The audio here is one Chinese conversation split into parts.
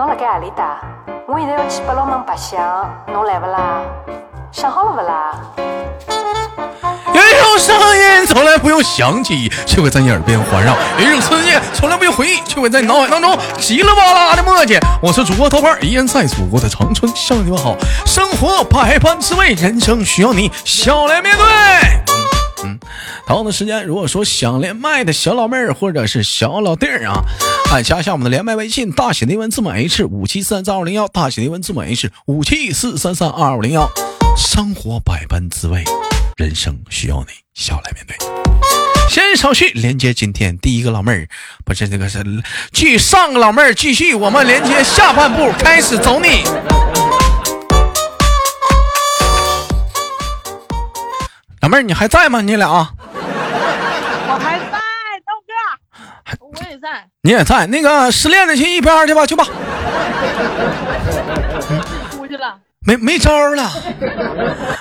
侬辣盖何里搭？我现在要去八龙门白相，侬来不啦？想好了不啦？有一种声音从来不用响起，却会在你耳边环绕；有一种思念从来不用回忆，却会在你脑海当中稀里哗啦的磨叽。我是主播豆瓣，依然在祖国的长春向你们好。生活百般滋味，人生需要你笑来面对。嗯，同样的时间，如果说想连麦的小老妹儿或者是小老弟儿啊，哎，加一下我们的连麦微信，大写的英文字母 H 五七三三二零幺，大写的英文字母 H 五七四三三二五零幺。生活百般滋味，人生需要你笑来面对。先稍续，连接今天第一个老妹儿，不是这个是继上个老妹儿继续，我们连接下半部，开始走你。老妹儿，你还在吗？你俩？我还在，豆哥，我也在。你也在？那个失恋的去一边去吧，去吧。出去了。没没招了，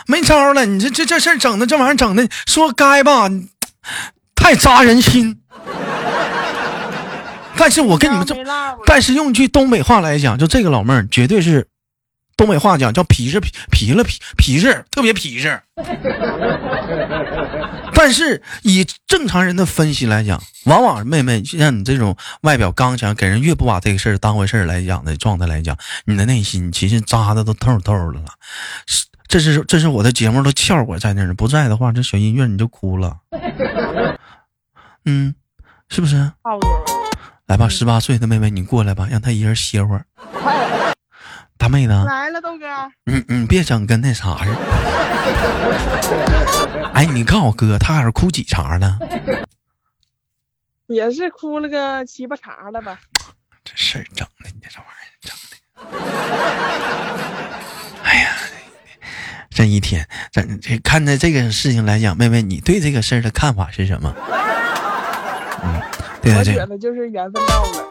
没招了。你这这这事儿整的，这玩意儿整的，说该吧，太扎人心。但是我跟你们这但是用句东北话来讲，就这个老妹儿绝对是东北话讲叫皮实皮皮了皮皮实，特别皮实。但是以正常人的分析来讲，往往妹妹像你这种外表刚强，给人越不把这个事儿当回事儿来讲的状态来讲，你的内心其实扎的都透透的了。是，这是这是我的节目都效果在那儿，不在的话，这小音乐你就哭了。嗯，是不是？差不多。来吧，十八岁的妹妹，你过来吧，让她一人歇会儿。大妹子，来了，豆哥。你你别整跟那啥似的。哎，你告诉我哥，他还是哭几茬呢？也是哭了个七八茬了吧？这事儿整的，你这玩意儿整的。哎呀，这一天，这这看着这个事情来讲，妹妹，你对这个事儿的看法是什么？嗯，对我待这个，觉得就是缘分到了。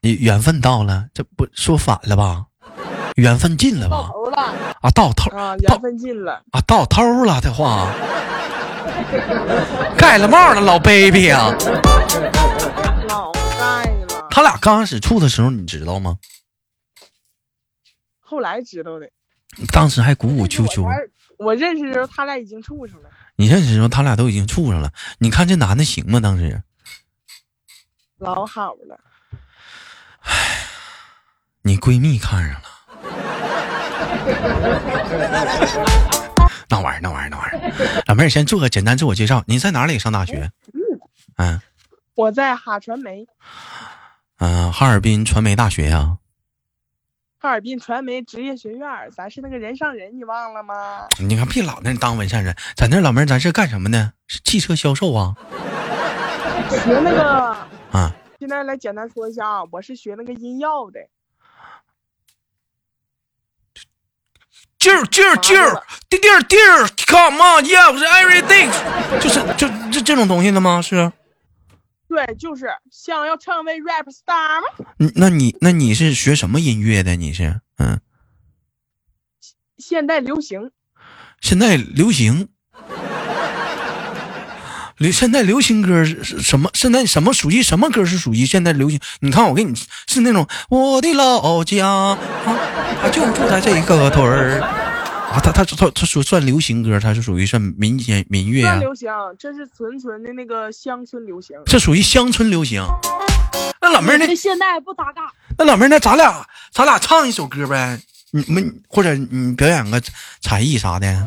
你缘分到了，这不说反了吧？缘分尽了到吧？头了啊，到头啊，缘分尽了。啊，到头了的话，盖了帽了，老 baby 啊！老盖了，他俩刚开始处的时候，你知道吗？后来知道的。当时还鼓鼓秋秋我认识的时候，他俩已经处上了。你认识的时候，他俩都已经处上了。你看这男的行吗？当时老好了，你闺蜜看上了，那玩意儿，那玩意儿，那玩意儿。老妹儿，先做个简单自我介绍，你在哪里上大学？嗯我在哈传媒，嗯、哈尔滨传媒大学呀、哈尔滨传媒职业学院，咱是那个人上人，你忘了吗？你看，别老那当文善人，在那老妹儿，咱是干什么的？是汽车销售啊？学那个，啊，现在来简单说一下啊，我是学那个音药的。劲儿劲儿劲儿，地地儿地儿，Come on yeah，我是 everything，就是就这这种东西的吗？是？对，就是想要成为 rap star 那你那你是学什么音乐的？你是嗯，现代流行，现代流行，流现在流行歌是是什么？现在什么属于什么歌是属于现在流行？你看我给你是那种我的老家啊，啊就住在这个屯儿啊，他他他他属算流行歌，他是属于算民间民乐啊，流行，这是纯纯的那个乡村流行。这属于乡村流行。那老妹儿那现在不搭嘎。那老妹儿，那咱俩咱俩唱一首歌呗？你们或者你表演个才艺啥的，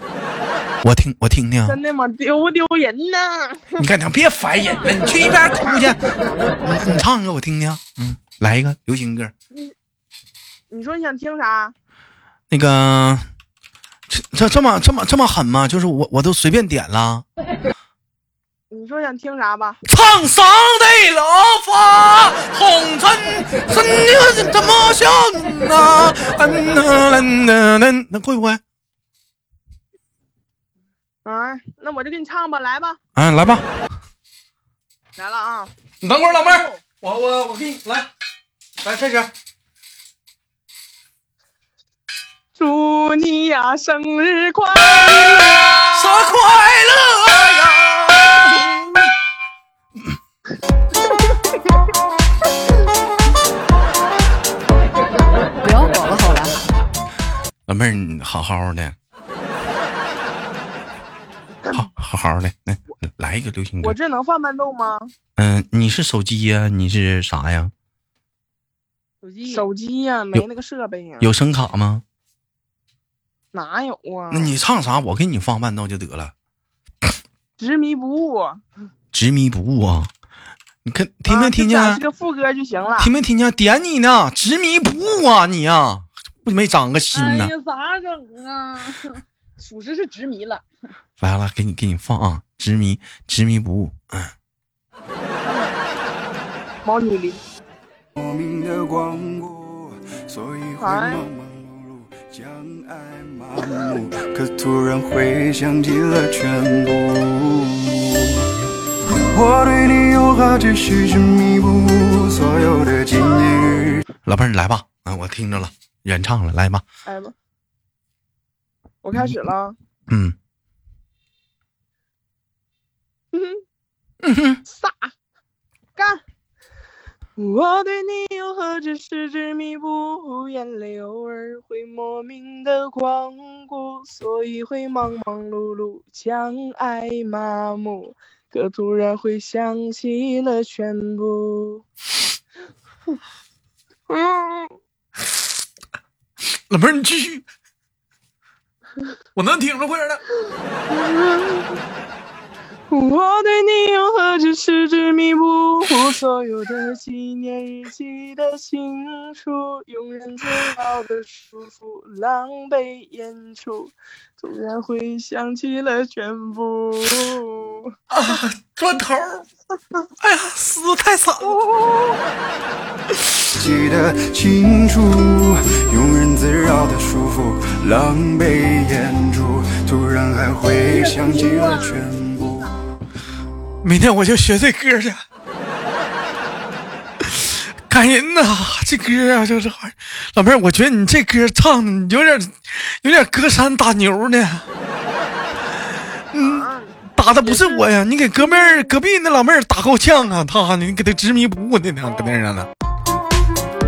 我听我听听。真的吗？丢不丢人呢？你干啥？别烦人了，你去一边哭去。你你唱一个我听听。嗯，来一个流行歌。你说你想听啥？那个这这这么这么这么狠吗？就是我我都随便点了。你说想听啥吧？苍桑的老发红尘，怎么怎么想啊？嗯嗯嗯嗯，那会不会？啊那我就给你唱吧来吧嗯来吧。来了啊你等会儿老妹儿我我我给你来来开始。祝你呀生日快乐生日快乐呀不要搞了好了老妹儿你好好的。好好好的，来来一个流行歌我。这能放伴奏吗？嗯、你是手机呀、你是啥呀？手机手机呀、没那个设备呀、有声卡吗？哪有啊？那你唱啥？我给你放伴奏就得了。执迷不悟，执迷不悟啊！你看听没听见？啊就展示个副歌就行了。听没听见？点你呢，执迷不悟啊你呀、不没长个心呢。哎呀，咋整啊？属实是执迷了。来了，给你给你放啊！执迷执迷不悟，嗯，毛女里，莫名的光顾，所以会哎忙忙碌碌，将爱麻木。可突然回想起了全部。我对你又何止是执迷不悟，所有的纪念日。老妹儿你来吧，啊，我听着了，原唱了，来吧，来吧，我开始了。嗯嗯嗯哼，撒干！我对你又何止是执迷不悟，眼泪偶尔会莫名的光顾，所以会忙忙碌碌，将爱麻木，可突然会想起了全部。嗯，老妹儿你继续，我能听着快点的。我对你又何止是执迷不悟，所有的纪念日记得清楚，庸人自扰的束缚，狼狈演出，突然会想起了全部。啊，砖头儿，哎呀，死的太惨了。记得清楚，庸人自扰的束缚，狼狈演出，突然还会想起了全部。明天我就学这歌去，感人呐！这歌啊，就是老妹儿，我觉得你这歌唱的有点有点隔山打牛呢。嗯，打的不是我呀，你给隔壁隔壁那老妹儿打够呛啊，他你给他执迷不悟的呢，搁那上呢。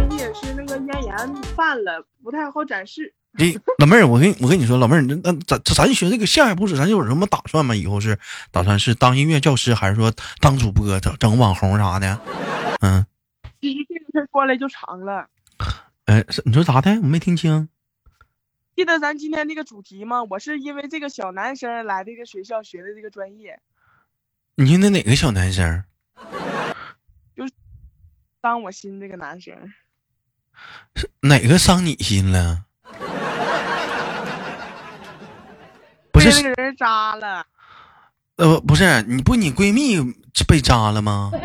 也是那个咽炎犯了，不太好展示。这 老妹儿，我跟你我跟你说，老妹儿，那那咱咱学这个下一步是咱有什么打算吗？以后是打算是当音乐教师，还是说当主播整整网红啥的？嗯，其实这个事儿说来就长了。哎，你说咋的？我没听清。记得咱今天这个主题吗？我是因为这个小男生来这个学校学的这个专业，你说那哪个小男生？就是伤我心这个男生。是哪个伤你心了？那个人扎了，呃，不是，你不你闺蜜被扎了吗？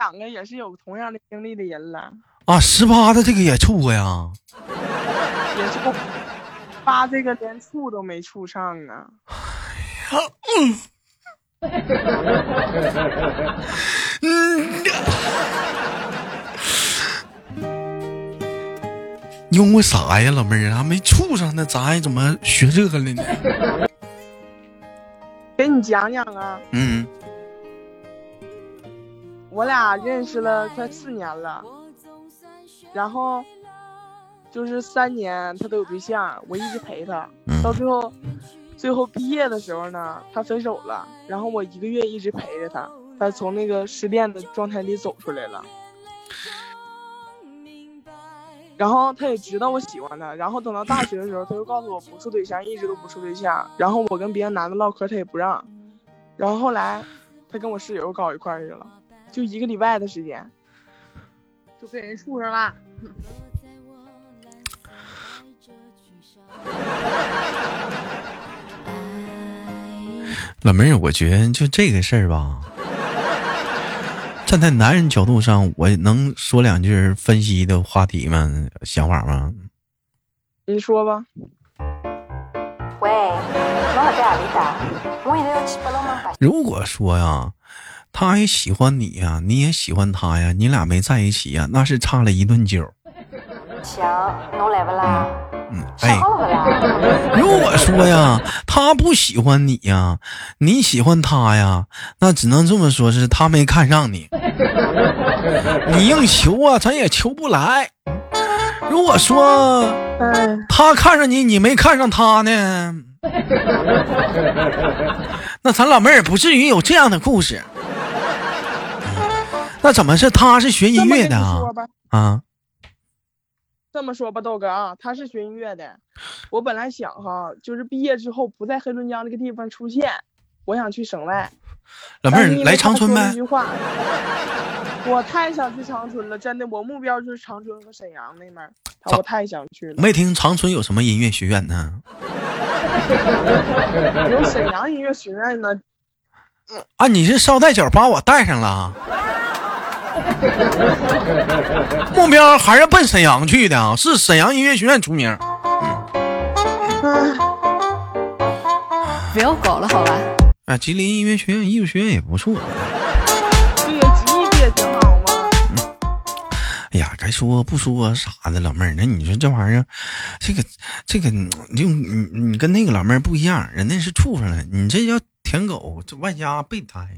两个也是有同样的经历的人了，啊，十八的这个也处过呀？也是不发这个连处都没处上啊。嗯，用过啥呀，老妹儿？还没处上呢，咱还怎么学这个了呢？给你讲讲啊，嗯，我俩认识了快四年了，然后就是三年他都有对象，我一直陪他，嗯到最后最后毕业的时候呢，他分手了，然后我一个月一直陪着他，他从那个失恋的状态里走出来了。然后他也知道我喜欢他，然后等到大学的时候，他又告诉我不处对象，一直都不处对象。然后我跟别的男的唠嗑，他也不让。然后后来，他跟我室友搞一块去了，就一个礼拜的时间。就被人处上了。老妹儿，我觉得就这个事儿吧，站在男人角度上，我能说两句分析的话题吗？想法吗？你说吧，喂，如果说呀，他也喜欢你呀，你也喜欢他呀，你俩没在一起呀，那是差了一顿酒。相，侬来不啦？嗯，哎？如果 说呀，他不喜欢你呀，你喜欢他呀，那只能这么说，是他没看上你。你硬求啊，咱也求不来。如果说哎，他看上你，你没看上他呢，那咱老妹儿不至于有这样的故事。那怎么是他是学音乐的啊啊，这么说吧，豆哥啊，他是学音乐的。我本来想哈，就是毕业之后不在黑龙江这个地方出现，我想去省外。老妹儿但是因为来长春呗 我太想去长春了，真的，我目标就是长春和沈阳那边我太想去了。没听长春有什么音乐学院呢？有沈阳音乐学院呢，啊，你是捎带脚把我带上了，目标还是奔沈阳去的啊？是沈阳音乐学院出名。嗯，不要搞了，好吧？啊，吉林音乐学院艺术学院也不错。对呀，吉利不也挺好吗？哎呀，该说不说啥的，老妹儿，那你说这玩意儿，这个这个，你就你你跟那个老妹儿不一样，人家是畜生了，你这叫舔狗，这外加备胎。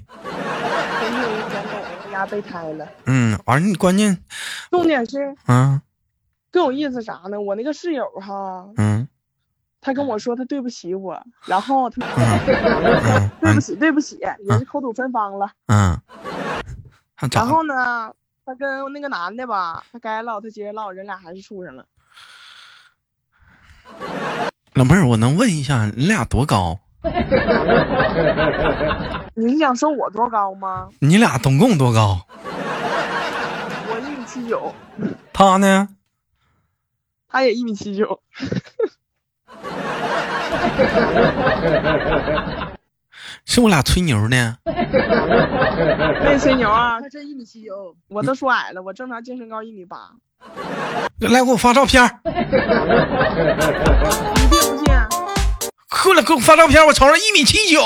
真的有点狗压备胎了。嗯，完了，你关键重点是嗯，更有意思啥呢？我那个室友哈，嗯他跟我说他对不起我，然后他对不起对不起，也是口吐芬芳了。嗯，然？后呢，他跟那个男的吧，他该唠他接着唠，人俩还是处上了。老妹儿，我能问一下，你俩多高？你是想说我多高吗？你俩总共多高？我一米七九，他呢？他也一米七九。是我俩吹牛呢？没吹牛啊，他真一米七九，我都说矮了，我正常净身高一米八。来，给我发照片儿，你信不信？快来给我发照片，我瞅瞅，一米七九。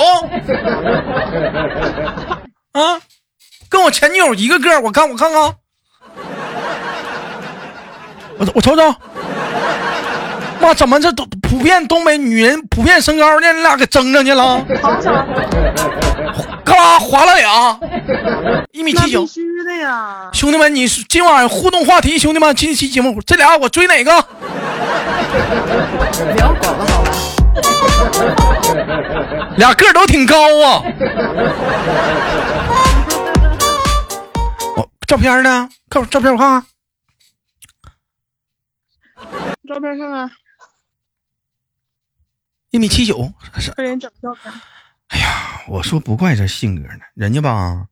啊，跟我前女友一个个，我看我看看，我我瞅瞅。妈，怎么这都普遍东北女人普遍身高呢？你俩给争上去了？嘎啦，划了俩？一米七九必。须的呀。兄弟们，你今晚互动话题，兄弟们，今期节目这俩我追哪个？不要搞了，好吧？俩个都挺高啊。我照片呢？看照片我看看。照片看看，一米七九，是快点整照片。我说不怪这性格呢，人家吧，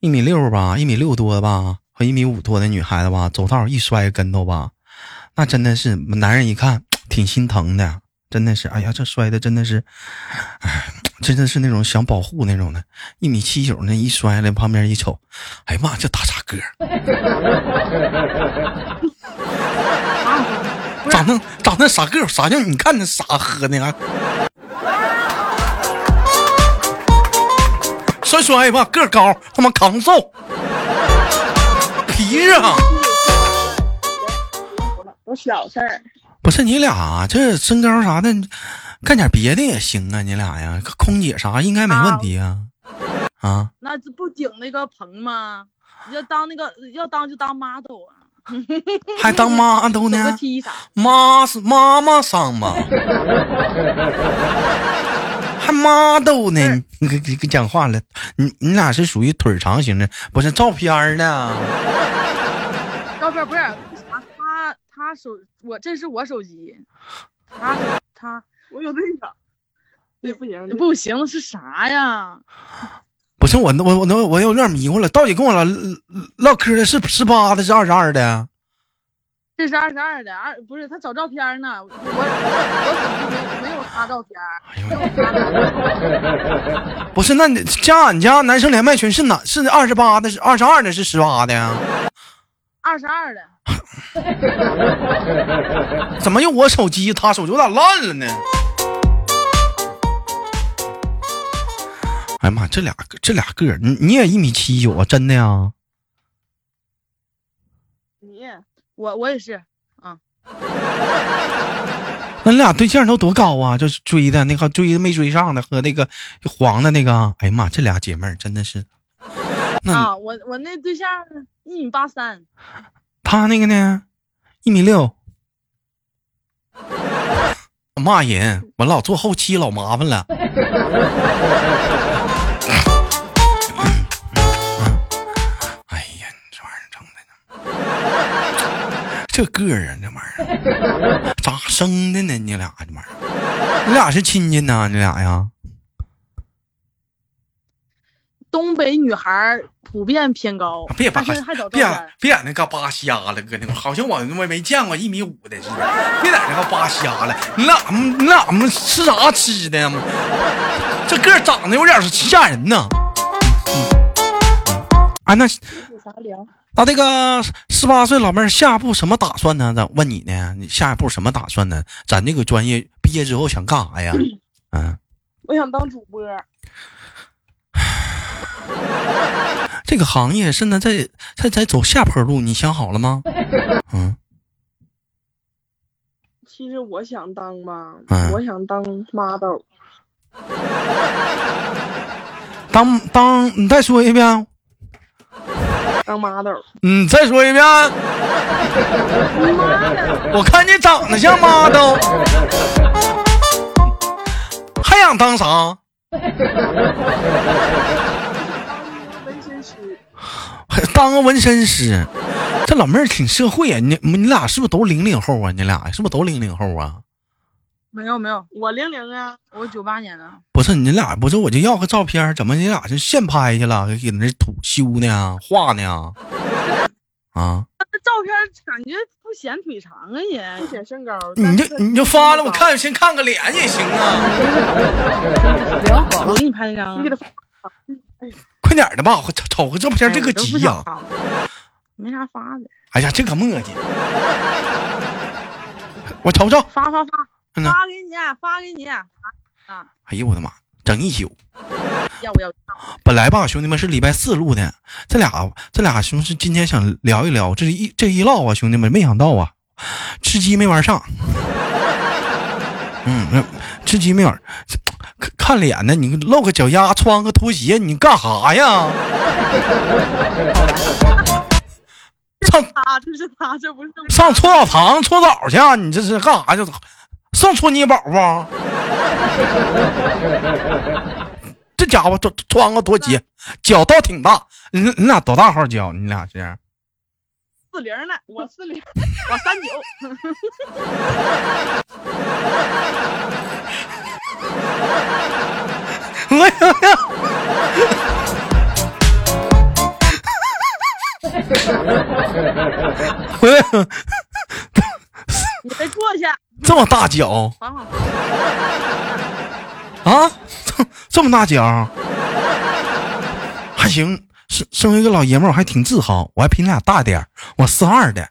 一米六吧，一米六多吧，和一米五多的女孩子吧，走道一摔跟头吧，那真的是男人一看 挺心疼的，真的是，哎呀，这摔的真的是，哎，真的是那种想保护那种的，一米七九那一摔了，旁边一瞅，哎呀妈，这大傻个儿，长那长那傻个儿，啥样？你看那傻喝的啊。摔摔吧，个高，他妈扛揍，皮实啊！都小事儿，不是你俩这身高啥的，干点别的也行啊，你俩呀，空姐啥应该没问题啊。啊，那这不顶那个棚吗？要当那个要当就当 model 啊，还当 model 呢？妈是妈妈桑吗？还 model 呢？你给给给讲话了，你你俩是属于腿长型的，不是照片呢？照片不是啥？他他手我这是我手机，他他我有对象。对，不行，不行是啥呀？不是我我我我我有点迷糊了，到底跟我唠唠嗑的是十八的，是二十二的？这是二十二的，二不是他找照片呢，我我手机没没有他照片，不是，那你加俺家男生连麦群是哪？是二十八的，是二十二的，是十八的呀？二十二的，怎么用我手机，他手机我咋烂了呢？哎呀妈，这俩这俩个儿，你你也一米七九啊？真的呀？你我我也是啊，那你俩对象都多高啊？就是追的那个追的没追上的和那个黄的那个，哎呀妈，这俩姐妹儿真的是。啊，我我那对象一米八三，他那个呢，一米六。骂人，我老做后期老麻烦了。哎呀，你这玩意儿整的，这个儿啊，这玩意儿咋生的呢？你俩这玩意儿，你俩是亲戚呢？你俩呀？东北女孩普遍偏高，别把别。别在那嘎扒瞎了，哥那块好像我我没见过一米五的似的。别在那嘎扒瞎了，你俩你俩们吃啥吃的？这个长得有点吓人呐。啊，那？那这个十八岁老妹儿下一步什么打算呢？咱问你呢，你下一步什么打算呢？咱这个专业毕业之后想干啥呀？嗯，我想当主播，这个行业现在在在在走下坡路，你想好了吗？嗯其实我想当吧，嗯我想当 model，当当，你再说一遍。当 model，你再说一遍。我看你长得像 model，，还想当啥？当个纹身师？这老妹儿挺社会啊！你你俩是不是都零零后啊？你俩是不是都零零后啊？没有没有，我零零啊，我九八年的，不是你俩，不是我就要个照片，怎么你俩就现拍去了？给那涂修呢？画呢？啊？那照片感觉不显腿长啊也不。显身高。你就你就发了，我看先看个脸也行啊！我给你拍一张啊，你给他 快点儿的吧，我瞅瞅个照片，这个急呀、没啥发的，哎呀，这个墨迹，我瞅瞅。发发发，发给你，发给你，啊，哎呦我的妈，整一宿。要不要？本来吧，兄弟们是礼拜四录的，这俩这俩兄是今天想聊一聊，这一这一唠啊，兄弟们没想到啊，吃鸡没玩上。嗯，那吃鸡没有，看看脸呢，你露个脚丫，穿个拖鞋，你干啥呀？上他这是他，这不是上搓澡堂搓澡去啊，你这是干啥去？上搓泥宝不？这家伙穿穿个拖鞋，脚倒挺大。你你俩多大号脚？你俩是？四零呢，我四零，我三九，我呀呀！哎呀，你别坐下，这么大脚。啊？这这么大脚，还行。生身为一个老爷们儿，我还挺自豪。我还比你俩大点儿，我四二的。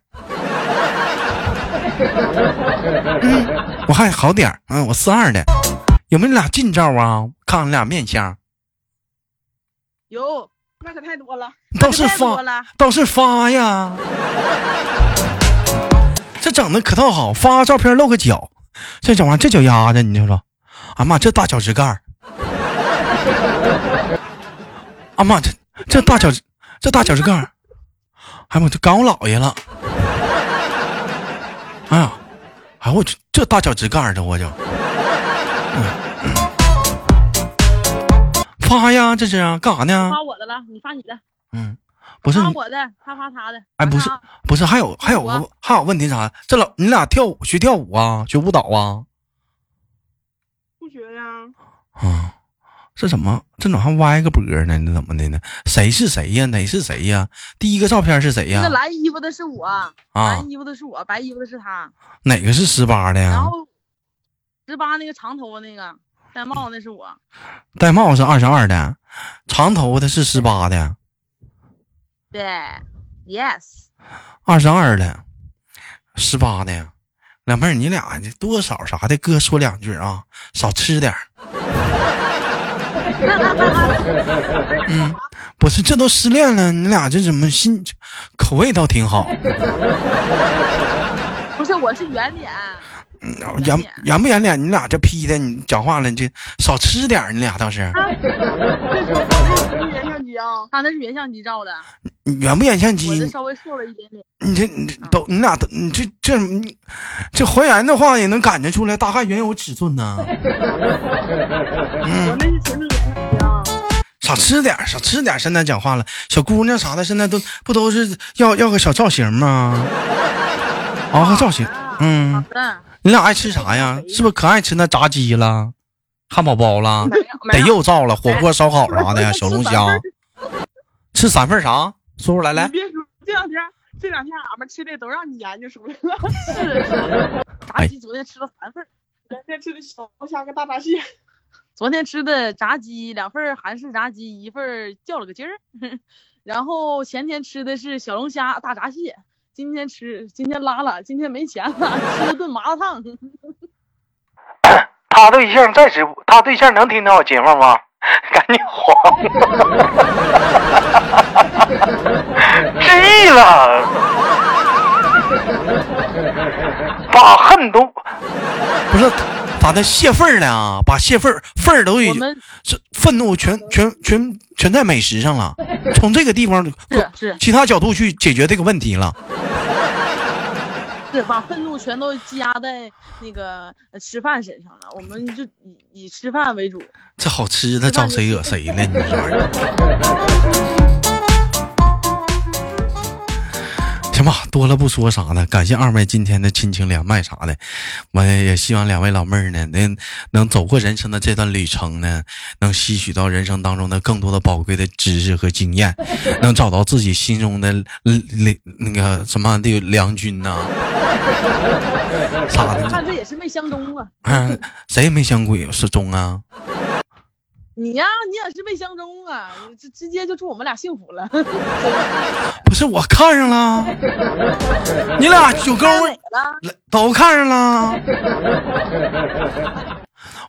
嗯，我还好点儿，嗯，我四二的。有没有你俩近照啊？看看你俩面相，有，那可太多了。倒是发，倒是发呀。这整的可倒好，发照片露个脚，这整玩意这脚丫子，你就说，啊妈，这大脚趾盖儿，啊妈，这这大脚趾这大脚趾盖儿，哎我这赶我姥爷了，哎呀，哎我去这大脚趾盖儿的我就，嗯发呀，这是啊，干啥呢？发我的了，你发你的，嗯，不是，发我的，他发他的。哎，不是不是，还有还有个还有问题啥？这老你俩跳舞学跳舞啊，学舞蹈啊？不学呀，啊，这怎么这怎么还歪个脖呢？这怎么的呢？谁是谁呀？哪是谁呀？第一个照片是谁呀那？蓝衣服的是我，啊，蓝衣服的是我，白衣服的是他。哪个是十八的呀？然后十八那个长头发那个戴帽那是我，戴帽是二十二的，长头发的是十八的，对，yes，二十二的，十八的。老妹儿，你俩这多少啥的，哥说两句啊，少吃点儿。嗯，不是，这都失恋了，你俩这怎么心口味倒挺好？不是我是圆脸，圆圆不圆脸？你俩这 P 的，你讲话了，你这少吃点你俩倒是。这是原相机啊。他那是原相机照的，你原不原相我机这？稍微瘦了一点点。你这你这都你俩都你这这你这还原的话也能感觉出来，大概原有尺寸呢。我那是前几年的啊，少吃点儿，少吃点儿。现在讲话了，小姑娘啥的，现在都不都是要要个小造型吗？熬个造型。好嗯，的，你俩爱吃啥呀？是不是可爱吃那炸鸡了、汉堡包了、得没有肉燥了、火锅、烧烤啥的呀？小龙虾，吃三份啥？说出来来你。别说，这两天这两天俺们吃的都让你研究出来了。是是，炸鸡昨天吃了三份儿，昨天吃的小龙虾跟大闸蟹，昨天吃的炸鸡两份韩式炸鸡，一份儿较了个鸡儿，然后前天吃的是小龙虾大闸蟹，今天吃今天拉了，今天没钱了，吃了顿麻辣烫。他对象在直播，他对象能听到我节目吗？赶紧黄，失忆了，把恨都不是咋的泄愤儿了啊？把泄愤儿愤儿都已经我们这愤怒全全全全在美食上了，从这个地方是是其他角度去解决这个问题了。是把愤怒全都积压在那个呃吃饭身上了，我们就以以吃饭为主。这好吃的招谁 惹谁了？你这玩意儿。吧，多了不说啥了。感谢二位今天的亲情连麦啥的，我也希望两位老妹儿呢，能能走过人生的这段旅程呢，能吸取到人生当中的更多的宝贵的知识和经验，能找到自己心中的那那个什么的良君呐、啥的。看这也是没相中啊，嗯，谁也没相鬼是中啊？你呀、你也是没相中啊，直直接就祝我们俩幸福了。不是我看上了，你俩有功夫看哪个了？都看上了。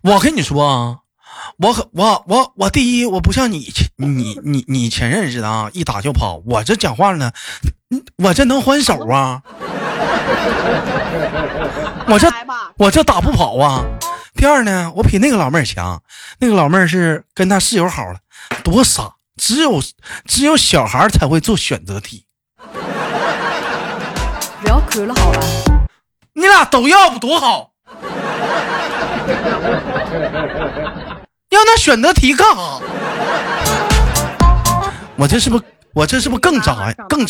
我跟你说啊，我我我我第一，我不像你前你你你前任似的啊，一打就跑。我这讲话呢，嗯我这能还手啊，我这，我这打不跑啊。第二呢，我比那个老妹儿强，那个老妹儿是跟她室友好了，多傻，只有只有小孩才会做选择题。不要看了好吧？你俩都要不多好？要那选择题干啥？我这是不是我这是不是更渣呀？更。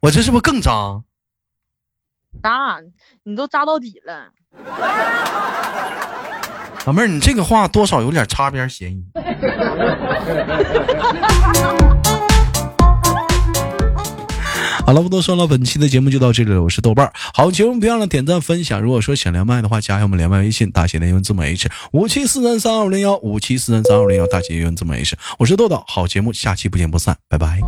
我这是不是更渣？渣，你都渣到底了。老妹儿，你这个话多少有点擦边嫌疑。好了，不多说了，本期的节目就到这里了。我是豆瓣儿，好节目别忘了点赞分享。如果说想连麦的话，加一下我们连麦微信，大写的英文字母 H 五七四三三二五零幺五七四三三二五零幺，大写英文字母 H。我是豆豆，好节目，下期不见不散，拜拜。